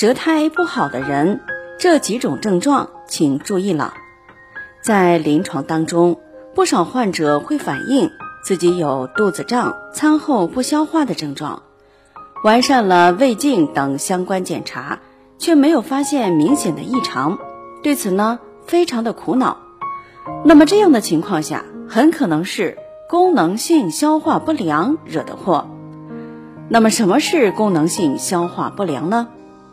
舌苔不好的人，这几种症状请注意了。在临床当中，不少患者会反映自己有肚子胀、餐后不消化的症状，完善了胃镜等相关检查，却没有发现明显的异常，对此呢非常的苦恼。那么这样的情况下，很可能是功能性消化不良惹的祸。那么什么是功能性消化不良呢？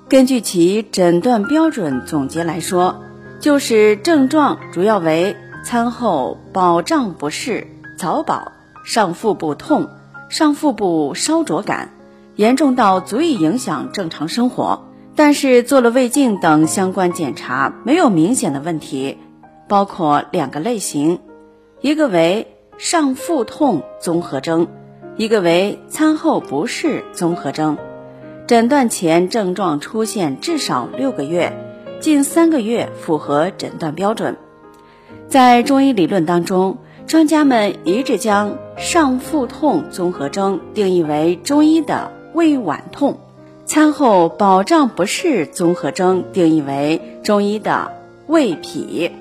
根据其诊断标准总结来说。就是症状主要为餐后饱胀不适、早饱、上腹部痛、上腹部烧灼感，严重到足以影响正常生活。但是做了胃镜等相关检查，没有明显的问题，包括两个类型，一个为上腹痛综合征，一个为餐后不适综合征。诊断前症状出现至少六个月。近三个月符合诊断标准，在中医理论当中，专家们一致将上腹痛综合征定义为中医的胃脘痛，餐后饱胀不适综合征定义为中医的胃痞，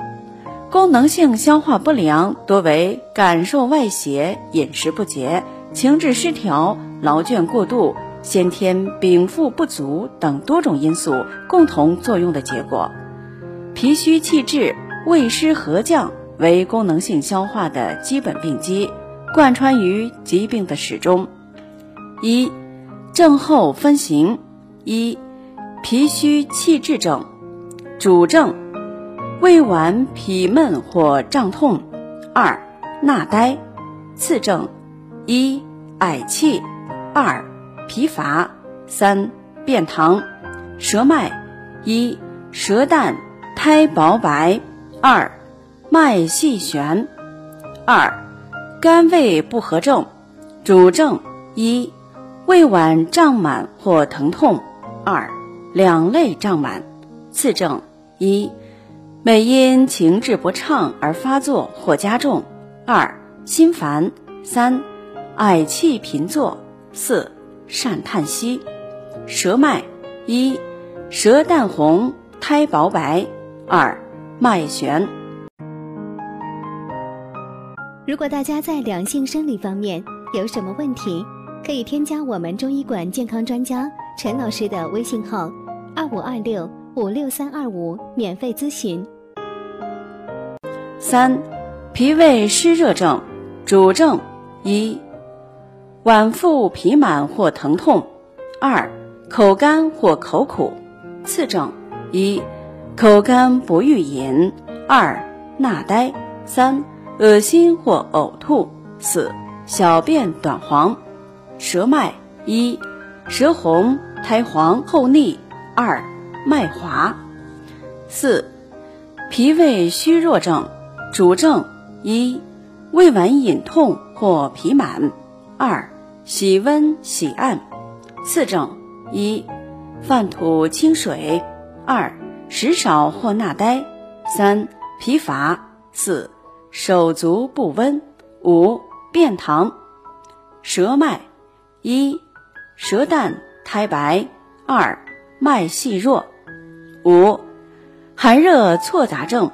功能性消化不良多为感受外邪、饮食不节、情志失调、劳倦过度。先天禀赋不足等多种因素共同作用的结果，脾虚气滞、胃湿合降为功能性消化的基本病机，贯穿于疾病的始终。一、症候分型：一、脾虚气滞症，主症胃脘痞闷或胀痛；二、纳呆；次症一、嗳气；二。疲乏，三便溏，舌脉，一舌淡苔薄白，二脉细弦，二肝胃不和症，主症一胃脘胀满或疼痛，二两肋胀满，次症一每因情志不畅而发作或加重，二心烦，三嗳气频作，四。善叹息，舌脉一，舌淡红，苔薄白；二，脉弦。如果大家在两性生理方面有什么问题，可以添加我们中医馆健康专家陈老师的微信号：二五二六五六三二五，免费咨询。三，脾胃湿热症，主症一。脘腹痞满或疼痛，二口干或口苦，次症一口干不欲饮，二纳呆，三恶心或呕吐，四小便短黄，舌脉一舌红苔黄厚腻，二脉滑，四脾胃虚弱症，主症一胃脘隐痛或痞满，二。喜温喜暗，次症一泛吐清水，二食少或纳呆，三疲乏，四手足不温，五便溏。舌脉一舌淡苔白，二脉细弱，五寒热错杂症，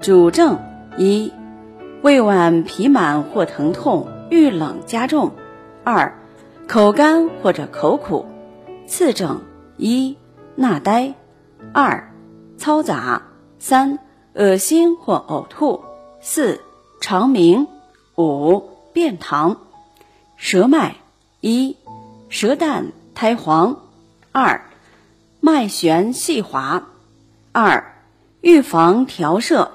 主症一胃脘痞满或疼痛，遇冷加重。二，口干或者口苦，次症一纳呆，二嘈杂，三恶心或呕吐，四肠鸣，五便溏。舌脉一舌淡苔黄，二脉弦细滑，二预防调摄。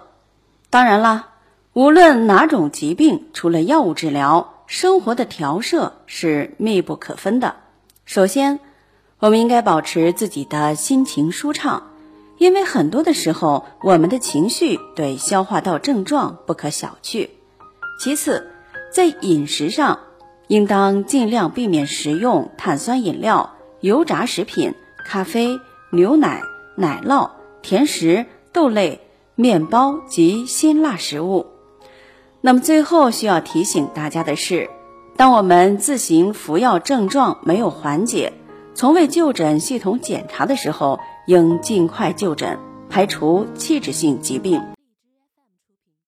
当然啦，无论哪种疾病，除了药物治疗。生活的调摄是密不可分的。首先，我们应该保持自己的心情舒畅，因为很多的时候，我们的情绪对消化道症状不可小觑。其次，在饮食上，应当尽量避免食用碳酸饮料、油炸食品、咖啡、牛奶、奶酪、甜食、豆类、面包及辛辣食物。那么最后需要提醒大家的是，当我们自行服药症状没有缓解，从未就诊系统检查的时候，应尽快就诊，排除器质性疾病。